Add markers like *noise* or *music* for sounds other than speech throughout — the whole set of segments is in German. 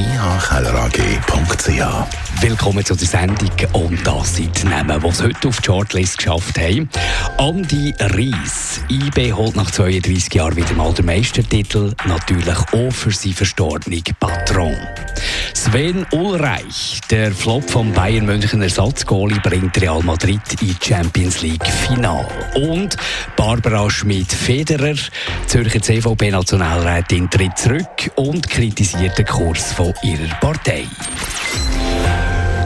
ihkellerag.ch. Willkommen zu der Sendung und das sind die Namen, die es heute auf die Shortlist geschafft haben. Andi Ries, IB holt nach 32 Jahren wieder mal den Meistertitel, natürlich auch für seinen verstorbenen Patron. Sven Ulreich, der Flop von Bayern München Ersatzgoalie, bringt Real Madrid in Champions League Final. Und Barbara Schmidt-Federer, Zürcher CVP-Nationalrätin, tritt zurück und kritisiert den Kurs von ihrer Partei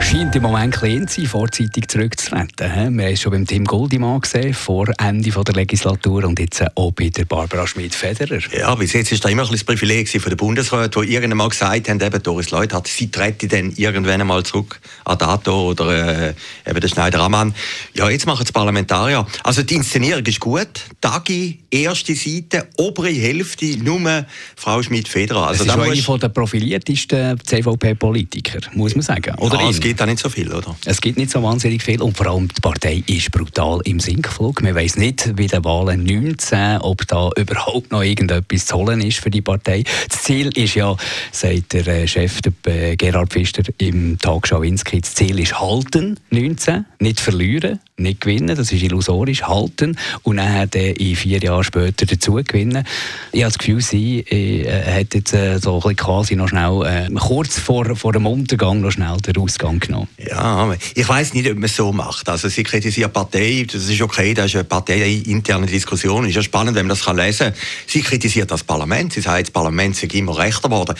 scheint im Moment klein zu sein, vorzeitig zurückzutreten. Wir haben es schon beim Tim Goldimann gesehen, vor Ende der Legislatur und jetzt auch bei der Barbara Schmidt-Federer. Ja, bis jetzt war da immer ein das Privileg von der Bundesrat, die irgendwann mal gesagt haben, eben Doris Leuth hat, sie trete dann irgendwann einmal zurück an Dato oder äh, eben der Schneider-Ammann. Ja, jetzt machen es Parlamentarier. Also die Inszenierung ist gut. Tagi, erste Seite, obere Hälfte, nur Frau Schmidt-Federer. Also das ist eine der profiliertesten CVP-Politiker, muss man sagen. Oder ja, gibt auch nicht so viel, oder? Es gibt nicht so wahnsinnig viel und vor allem die Partei ist brutal im Sinkflug. Man weiß nicht, wie der Wahlen 19, ob da überhaupt noch irgendetwas zu holen ist für die Partei. Das Ziel ist ja, sagt der äh, Chef äh, Gerhard Pfister im Tagesschau Winski, das Ziel ist halten, 19, nicht verlieren, nicht gewinnen, das ist illusorisch, halten und dann in vier Jahren später dazu gewinnen. Ich habe das Gefühl, sie äh, hat jetzt äh, so quasi noch schnell, äh, kurz vor, vor dem Untergang noch schnell den Ausgang genommen. Ja, ich weiß nicht, ob man es so macht. Also sie kritisiert Partei, das ist okay, das ist eine parteiinterne Diskussion, ist ja spannend, wenn man das lesen kann. Sie kritisiert das Parlament, sie sagt, das Parlament sei immer rechter geworden.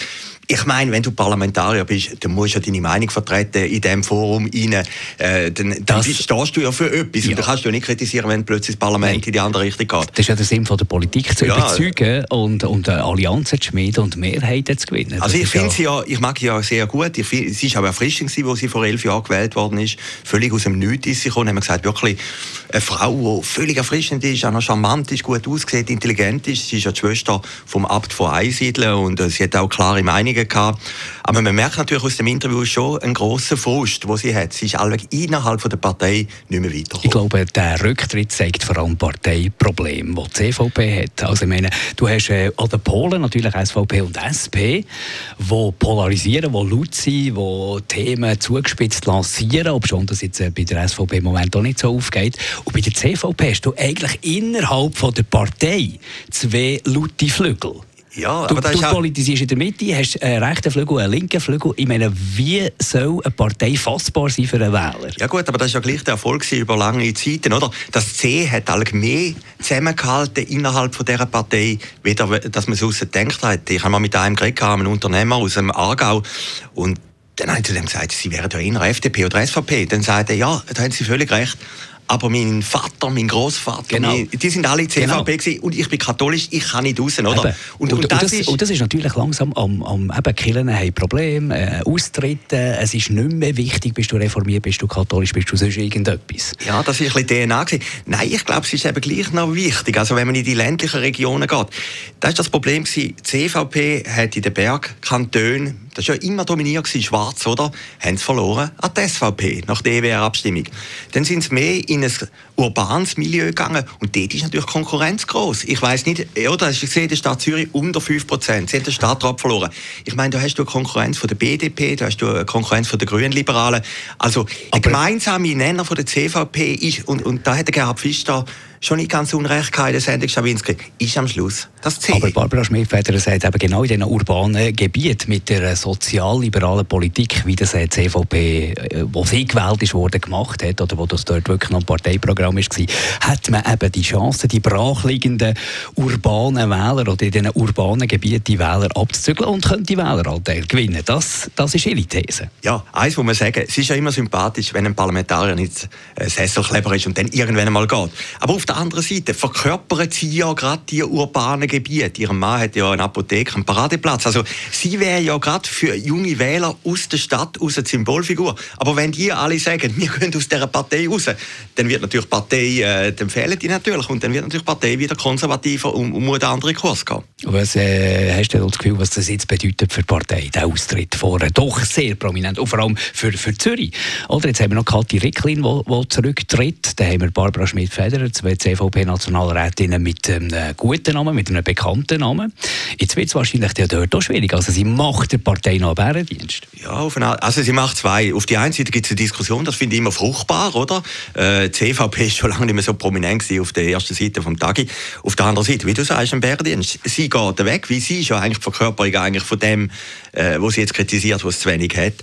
Ich meine, wenn du Parlamentarier bist, dann musst du ja deine Meinung vertreten in diesem Forum rein. Äh, dann, dann stehst du ja für etwas. Ja. Und dann kannst du ja nicht kritisieren, wenn plötzlich das Parlament Nein. in die andere Richtung geht. Das ist ja der Sinn von der Politik, zu ja. überzeugen und, und Allianzen zu schmieden und Mehrheiten zu gewinnen. Also ich finde ja sie ja, ich mag sie ja sehr gut. Ich find, sie ist auch erfrischend als sie vor elf Jahren gewählt worden ist. Völlig aus dem Nichts ist sie gekommen. Haben gesagt, wirklich eine Frau, die völlig erfrischend ist, auch noch charmant ist, gut aussieht, intelligent ist. Sie ist ja die Schwester vom Abt von Einsiedeln und äh, sie hat auch klare Meinungen gehabt. Aber man merkt natürlich aus dem Interview schon einen grossen Frust, den sie hat. Sie ist allweg innerhalb der Partei nicht mehr weitergekommen. Ich glaube, der Rücktritt zeigt vor allem Parteiprobleme, die die CVP hat. Also ich meine, du hast äh, an den Polen natürlich SVP und SP, die polarisieren, die laut sind, die Themen zugespitzt lancieren, ob schon das jetzt äh, bei der SVP im Moment auch nicht so aufgeht. Und bei der CVP hast du eigentlich innerhalb von der Partei zwei laute Flügel. Ja, du, aber du politisierst in der Mitte, hast einen rechten Flügel, einen linken Flügel. Ich meine, wie soll eine Partei fassbar sein für einen Wähler? Ja gut, aber das ist ja gleich der Erfolg über lange Zeiten, oder? Das C hat allgemein zusammengehalten innerhalb von dieser Partei, weder, dass man es aussen gedacht hat. Ich habe mal mit einem geredet, einem Unternehmer aus dem Aargau, und dann haben sie dem gesagt, sie wären ja eher FDP oder SVP. Dann sagte er, ja, da haben sie völlig recht. Aber mein Vater, mein Großvater, genau. die sind alle CVP genau. und ich bin katholisch, ich kann nicht raus, oder? Und, und, und, das, das ist, und das ist natürlich langsam am, am eben Kirchen haben Probleme, äh, Austreten, es ist nicht mehr wichtig, bist du reformiert, bist du katholisch, bist du sonst irgendetwas. Ja, das ist ein bisschen DNA gewesen. Nein, ich glaube, es ist eben gleich noch wichtig, also wenn man in die ländlichen Regionen geht. Das ist das Problem gewesen. Die CVP hat in den Bergkantonen das war ja immer dominiert, schwarz, oder? Haben sie verloren an die SVP nach der EWR-Abstimmung. Dann sind sie mehr in ein urbanes Milieu gegangen und dort ist natürlich Konkurrenz groß. Ich weiß nicht, oder du gesehen, die Stadt Zürich unter 5 Prozent. Sie haben den Stadtrat verloren. Ich meine, da hast du eine Konkurrenz von der BDP, da hast du eine Konkurrenz von der Grünen-Liberalen. Also, der gemeinsame Nenner von der CVP ist, und, und da hat der Gerhard Pfister schon nicht ganz unrecht in der Sendung Schawinski, ist am Schluss das Ziel. Aber Barbara Schmidfeder sagt eben genau in diesen urbanen Gebieten mit der sozialliberalen Politik, wie das die CVP, äh, wo sie gewählt ist, wurde, gemacht hat, oder wo das dort wirklich noch ein Parteiprogramm war, hat man eben die Chance, die brachliegenden urbanen Wähler oder in diesen urbanen Gebieten die Wähler abzuzügeln und können die Wähleranteil gewinnen. Das, das ist ihre These. Ja, eins muss man sagen, es ist ja immer sympathisch, wenn ein Parlamentarier nicht äh, Sesselkleber ist und dann irgendwann einmal geht. Aber auf der der anderen Seite verkörpern sie ja gerade die urbanen Gebiete. Ihr Mann hat ja eine Apotheke, einen Paradeplatz. Also sie wäre ja gerade für junge Wähler aus der Stadt aus eine Symbolfigur. Aber wenn die alle sagen, *laughs* wir gehen aus dieser Partei raus, dann wird natürlich Partei, äh, dann fehlen die natürlich, und dann wird natürlich Partei wieder konservativer und, und muss einen anderen Kurs gehen. Was äh, hast du das Gefühl, was das jetzt bedeutet für die Partei, der Austritt vorne? Doch sehr prominent, und vor allem für, für Zürich. Oder jetzt haben wir noch Kathi Ricklin, die zurücktritt. Dann haben wir Barbara Schmidt-Federer, CVP-Nationalrätinnen mit einem guten Namen, mit einem bekannten Namen. Jetzt wird es wahrscheinlich dort auch schwierig. Also sie macht der Partei noch einen Bärendienst. Ja, auf eine, also sie macht zwei. Auf die einen Seite gibt es eine Diskussion, das finde ich immer fruchtbar, oder? Äh, die CVP ist schon lange nicht mehr so prominent auf der ersten Seite vom Tagi. Auf der anderen Seite, wie du sagst, ein Bärendienst. Sie geht weg, wie sie ist ja eigentlich Verkörperung eigentlich von dem, äh, was sie jetzt kritisiert, was zu wenig hat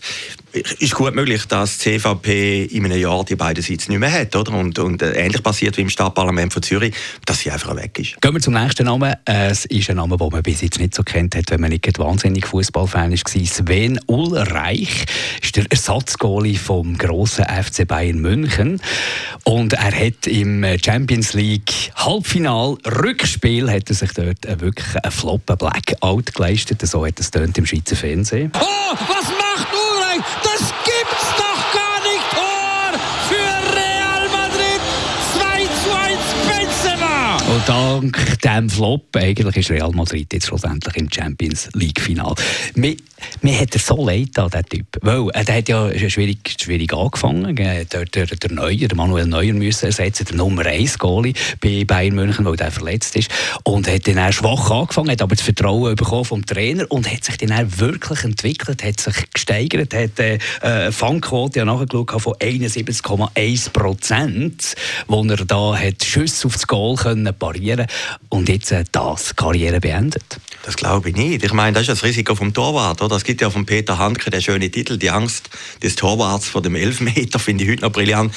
ist gut möglich, dass die CVP in einem Jahr die beiden Sitze nicht mehr hat. Oder? Und, und äh, ähnlich passiert wie im Stadtparlament von Zürich, dass sie einfach weg ist. Gehen wir zum nächsten Namen. Es ist ein Name, den man bis jetzt nicht so kennt hat, wenn man nicht wahnsinnig Fußballfan war. Sven Ulreich ist der Ersatzgoalie vom grossen FC Bayern München. Und er hat im Champions League Halbfinal Rückspiel hat er sich dort wirklich einen floppen Blackout geleistet. So hat es im Schweizer Fernsehen. Oh, was macht Ulreich? Dank diesem Flop eigentlich ist Real Madrid jetzt schlussendlich im Champions League Final. Mir hat er so leid an der Typ. Weil er hat ja schwierig, schwierig angefangen. Der, der, der Neuer, der Manuel Neuer müssen ersetzen, der Nummer 1 Goalie bei Bayern München, weil der verletzt ist. Und hat dann auch schwach angefangen, hat aber das Vertrauen bekommen vom Trainer und hat sich dann wirklich entwickelt, hat sich gesteigert, hat eine Fangquote ja nachgeschaut von 71,1 Prozent, wo er da hat Schüsse aufs Goal können parieren und jetzt äh, das Karriere beendet. Das glaube ich nicht. Ich meine, das ist das Risiko vom Torwart. Oder? Es gibt ja von Peter Handke den schönen Titel, die Angst des Torwarts vor dem Elfmeter, *laughs* finde ich heute noch brillant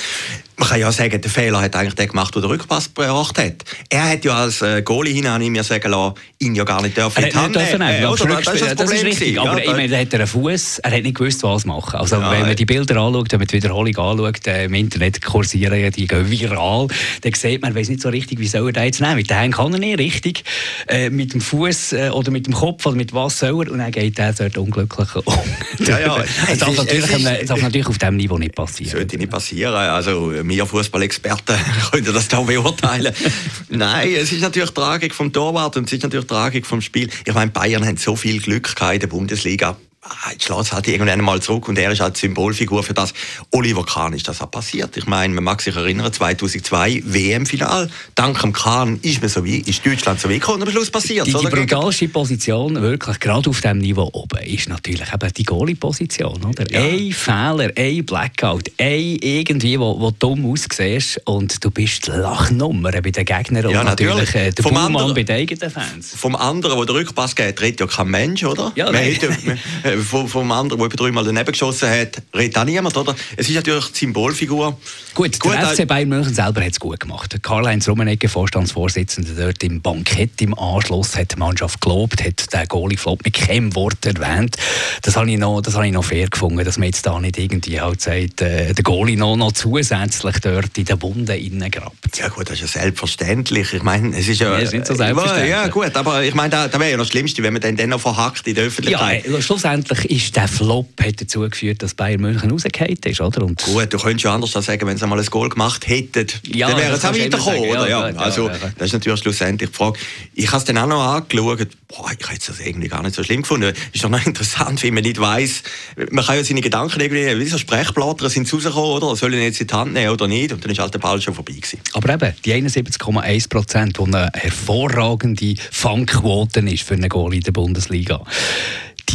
man kann ja sagen, der Fehler hat eigentlich der gemacht, der den Rückpass gebracht hat. Er hat ja als äh, Goalie hinein ich mir sagen lassen, ihn ja gar nicht dürfen in die Hand nehmen. Äh, das, das, ist das, das ist richtig. Aber ja, ich meine, er hat einen Fuß, er hat nicht gewusst, was machen. Also ja, wenn man die Bilder anschaut, wenn man die Wiederholung anschaut, äh, im Internet kursieren die gehen viral, dann sieht man, weiß nicht so richtig, wie soll er da jetzt nehmen. Mit den Händen kann er nicht richtig, äh, mit dem Fuß äh, oder mit dem Kopf oder mit was soll er und dann geht er dort unglücklich um. Ja, ja. *laughs* das darf, natürlich, natürlich auf diesem Niveau nicht passieren. Sollte nicht passieren. Also wir Fußballexperten *laughs* können das da beurteilen. *laughs* Nein, es ist natürlich Tragik vom Torwart und es ist natürlich Tragik vom Spiel. Ich meine, Bayern hat so viel Glück in der Bundesliga. Ah, jetzt schlägt halt irgendwann mal zurück und er ist halt Symbolfigur für das. Oliver Kahn ist das auch passiert. Ich meine, man mag sich erinnern, 2002 WM-Final. Dank dem Kahn ist man so wie, ist Deutschland so wie gekommen am Schluss passiert. Die, die brutalste Position, wirklich gerade auf dem Niveau oben, ist natürlich eben die Goalie-Position. Ja. Ein Fehler, ein Blackout, ein irgendwie, wo, wo dumm aussiehst und du bist Lachnummer bei den Gegnern ja, und natürlich, natürlich äh, der vom Buhmann bei den eigenen Fans. Vom anderen, der den Rückpass geht, redet ja kein Mensch, oder? Ja, *laughs* vom, vom anderen, der dreimal daneben geschossen hat, redet auch niemand, oder? Es ist natürlich die Symbolfigur. Gut, gut der FC Bayern München selber hat es gut gemacht. Karl-Heinz Rummenegger, Vorstandsvorsitzender, dort im Bankett im Anschluss, hat die Mannschaft gelobt, hat den Goalie-Flop mit keinem Wort erwähnt. Das habe ich noch, das habe ich noch fair gefunden, dass man jetzt da nicht irgendwie halt sagt, äh, der Goalie noch, noch zusätzlich dort in den Wunden reingrabt. Ja gut, das ist ja selbstverständlich. Ich meine, es ist ja... Ja, sind so selbstverständlich. Ja gut, aber ich meine, da, da wäre ja das Schlimmste, wenn man dann, dann noch verhackt in der Öffentlichkeit. Ja, schlussendlich ist der Flop hat dazu geführt, dass Bayern München rausgefallen ist, oder? Und Gut, du könntest ja anders sagen, wenn sie mal ein Goal gemacht hätten, ja, dann wären sie auch weitergekommen, oder? Ja, ja, also, das ist natürlich schlussendlich die Frage. Ich habe es dann auch noch angeschaut, boah, ich hätte das irgendwie gar nicht so schlimm gefunden. Ist doch noch *laughs* interessant, wie man nicht weiss, man kann ja seine Gedanken irgendwie, wie so Sprechblätter sind rausgekommen, oder? Sollen jetzt in die Hand nehmen oder nicht? Und dann ist halt der Ball schon vorbei gewesen. Aber eben, die 71,1 Prozent, die eine hervorragende Fangquote ist für einen Goal in der Bundesliga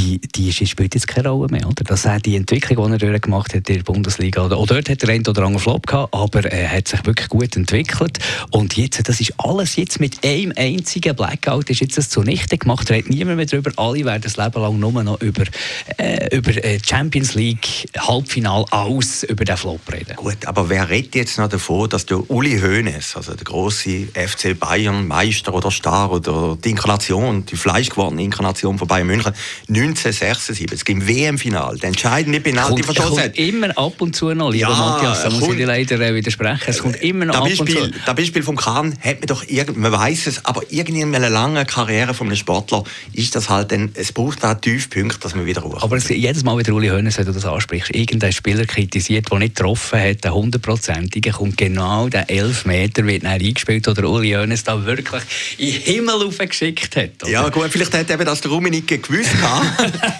die, die spielt jetzt keine Rolle mehr. Oder? Das hat die Entwicklung, die er gemacht hat in der Bundesliga, auch dort hat er einen oder anderen Flop gehabt, aber er hat sich wirklich gut entwickelt. Und jetzt, das ist alles jetzt mit einem einzigen Blackout ist jetzt das zunichte gemacht. Da redet niemand mehr darüber. Alle werden das Leben lang nur noch über, äh, über äh, Champions League Halbfinal aus über den Flop reden. Gut, aber wer redet jetzt noch davon, dass der Uli Hoeneß, also der große FC Bayern Meister oder Star oder die Inkarnation, die fleischgewordene Inkarnation von Bayern München, 1976 im WM-Final, der entscheidende Penalty kommt, verschossen kommt immer ab und zu noch, lieber ja, Matthias, da muss ich dir leider äh, widersprechen. Es kommt immer noch ab Beispiel, und zu. Das Beispiel vom Kahn hat man doch, man weiß es, aber irgendwie in einer langen Karriere von einem Sportler ist das halt, ein, es braucht da Tiefpunkte, dass man wieder ruht. Aber es, jedes Mal, wenn der Uli Hoeneß, wenn du das ansprichst, irgendein Spieler kritisiert, der nicht getroffen hat, der hundertprozentige, kommt genau der Elfmeter, wird dann eingespielt, oder Uli Hoeneß da wirklich in den Himmel geschickt hat. Oder? Ja gut, vielleicht hat eben das der Rumenike gewusst. *laughs*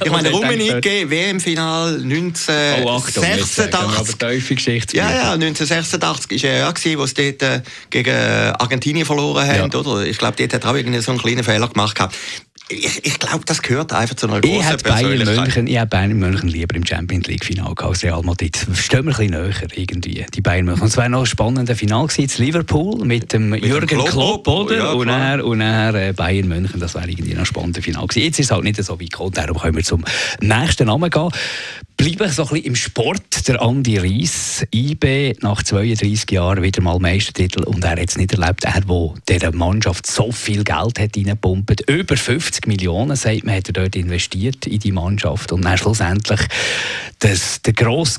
ich meine, Rumenike, WM-Final 1986. Oh, aber tiefe Geschichte. Ja, ja, 1986 war er ja, wo sie dort äh, gegen Argentinien verloren haben. Ja. Oder? Ich glaube, dort hat er auch so einen kleinen Fehler gemacht. Ich, ich glaube, das gehört einfach zu einer großen ich Bayern München, Ich hätte Bayern München lieber im Champions League Final als Real Madrid. Stehen wir ein bisschen näher irgendwie, die Bayern München. Und es war noch ein spannendes Final gewesen, Liverpool mit dem mit Jürgen dem Klopp, Klopp, oder? Ja, und er und er äh, Bayern München. Das wäre irgendwie noch ein spannendes Final gewesen. Jetzt ist es halt nicht so weit gekommen, darum können wir zum nächsten Namen gehen. Bleiben so ein bisschen im Sport. Der Andi Reis, IB, nach 32 Jahren wieder mal Meistertitel und er hat es nicht erlebt. Er, der Mannschaft so viel Geld hat reingepumpt, über 50 Millionen, sagt man, hat er dort investiert in die Mannschaft und dann schlussendlich das, der grosse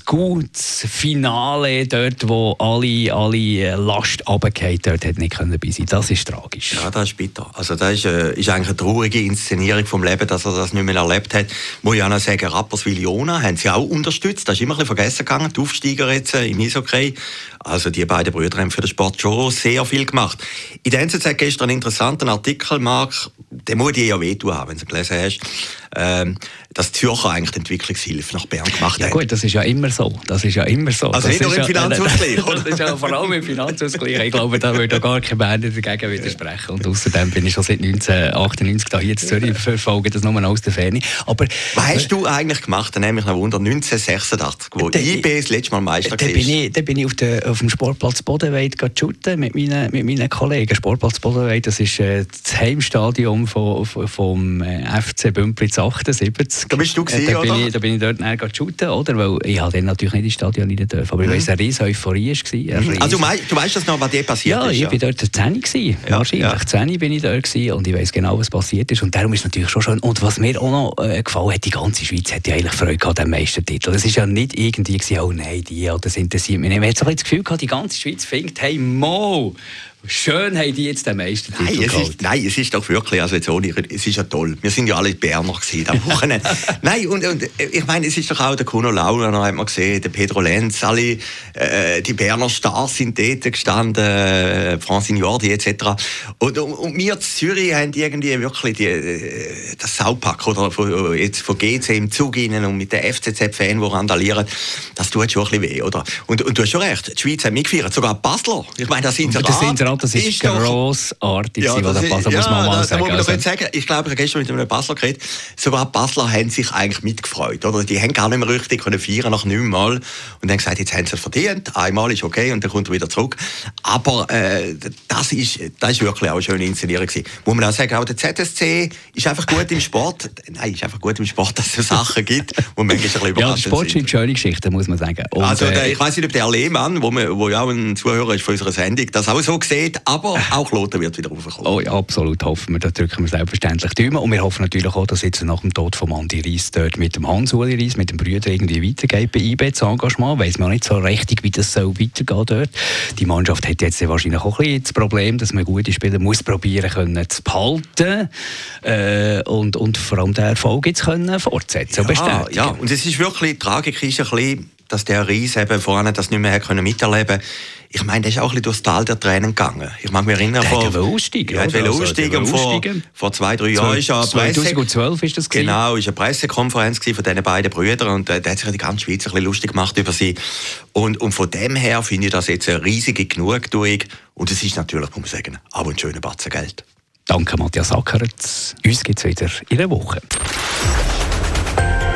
Finale dort, wo alle, alle Last runtergefallen dort hat nicht können dabei sein. Das ist tragisch. Ja, das ist bitter. Also das ist, äh, ist eigentlich eine traurige Inszenierung vom Leben, dass er das nicht mehr erlebt hat. Muss ich auch noch sagen, Rapperswil-Jona haben sie auch unterstützt. Das ist immer ein bisschen vergessen gegangen, die Aufsteiger jetzt äh, im Eishockey. Also die beiden Brüder haben für den Sport schon sehr viel gemacht. In der NZZ gestern einen interessanten Artikel, Marc, den muss dir ja wehtun haben, wenn du ihn gelesen hast ähm, dass Zürcher eigentlich die Entwicklungshilfe nach Bern gemacht ja, haben. Ja gut, das ist ja immer so. Das ist ja immer so. Also das nicht nur im Finanzausgleich, *laughs* ja, Das ist ja vor allem im Finanzausgleich. Ich glaube, da würde gar kein Berner dagegen widersprechen. Und außerdem bin ich schon seit 1998 da hier in Zürich, verfolge das nur aus der Ferne. Aber, Was hast du eigentlich gemacht? Dann nämlich noch Wunder 1986, wo der, IB das letzte Mal Meister. Da bin ich, da bin ich auf, der, auf dem Sportplatz Bodenweit shooten mit meinen, mit meinen Kollegen. Sportplatz Bodenweit, das ist äh, das Heimstadion vom, vom äh, FC Bümplitz 78. Da bist du gewesen, äh, da bin oder? Ich, da bin ich dort näher shooten, oder? Weil ich halt dann natürlich nicht ins Stadion rein dürfen. Aber mhm. ich weiss, eine riesige Euphorie war. Mhm. Also du, weißt, das noch, was dir passiert ja, ist? Ja, ich war dort 10 gewesen, ja, wahrscheinlich. Ja. 10 bin ich dort gewesen und ich weiss genau, was passiert ist. Und darum ist es natürlich schon schön. Und was mir auch noch äh, gefallen hat, die ganze Schweiz hat ja eigentlich Freude gehabt an Meistertitel. Das ist ja nicht irgendwie gewesen, oh nein, die, das interessiert mich nicht. Man hat so das Gefühl gehabt, die ganze Schweiz findet, hey, Mo, Schön haben die jetzt den Meistertitel nein, es ist, nein, es ist doch wirklich, also jetzt ohne, es ist ja toll. Wir sind ja alle Berner gewesen am Wochenende. *laughs* nein, und, und ich meine, es ist doch auch der Kuno Launer, hat man gesehen, der Pedro Lenz, alle äh, die Berner Stars sind dort gestanden, äh, Francine Jordi etc. Und, und, und wir in Zürich haben irgendwie wirklich die, äh, das Saupack oder von, jetzt von GC im Zug rein und mit den FCZ-Fans, die randalieren, das tut schon ein bisschen weh, oder? Und, und du hast schon recht, die Schweiz hat mitgefeiert, sogar Basler. Ich meine, da sind Rat, das ist, ist grossartig, ja, was der Basler, ja, muss man mal da, sagen. Muss man also. sagen. Ich glaube, ich habe gestern mit einem Basler geredet, sogar Basler haben sich eigentlich mitgefreut. Oder? Die haben gar nicht mehr richtig können feiern nach neun Mal und haben gesagt, jetzt haben sie es verdient, einmal ist okay und dann kommt er wieder zurück. Aber äh, das, ist, das ist wirklich auch eine schöne Inszenierung gewesen. Muss man auch sagen, auch der ZSC ist einfach gut im Sport. Nein, ist einfach gut im Sport, *laughs* dass es Sachen gibt, wo manchmal ein bisschen überraschend Ja, Sport sind schöne Geschichten, muss man sagen. Und, also der, äh, ich weiß nicht, ob der Lehmann, wo, wo ja auch ein Zuhörer ist von unserer Sendung, das auch so gesehen sieht, aber auch Lothar wird wieder raufkommen. Oh ja, absolut hoffen wir, da drücken wir selbstverständlich die. Und wir hoffen natürlich auch, dass jetzt nach dem Tod von Andi Reis dort mit dem Hans-Uli Reis, mit dem Brüder irgendwie weitergeht bei IB das Engagement. Weiss man auch nicht so richtig, wie das soll weitergehen dort. Die Mannschaft hat jetzt wahrscheinlich auch ein bisschen das Problem, dass man gute Spieler muss probieren können zu behalten äh, und, und vor allem den Erfolg jetzt können fortsetzen ja, ja, und es ist wirklich, die Tragik ist ein bisschen, dass der Reis eben vorne das nicht mehr können miterleben konnte ich meine, der ist auch ein bisschen durchs Tal der Tränen gegangen. Ich mag mich erinnern, der vor, aussteigen, ja, will also, aussteigen. Vor, vor zwei, drei Jahren ist ja 2012 ist das gewesen. Genau, ist eine Pressekonferenz von diesen beiden Brüdern und äh, da hat sich die ganze Schweiz ein bisschen lustig gemacht über sie. Und, und von dem her finde ich das jetzt eine riesige Genugtuung und es ist natürlich, muss man sagen, auch ein schöner Batzen Geld. Danke, Matthias Ackert. Uns gibt es wieder in der Woche.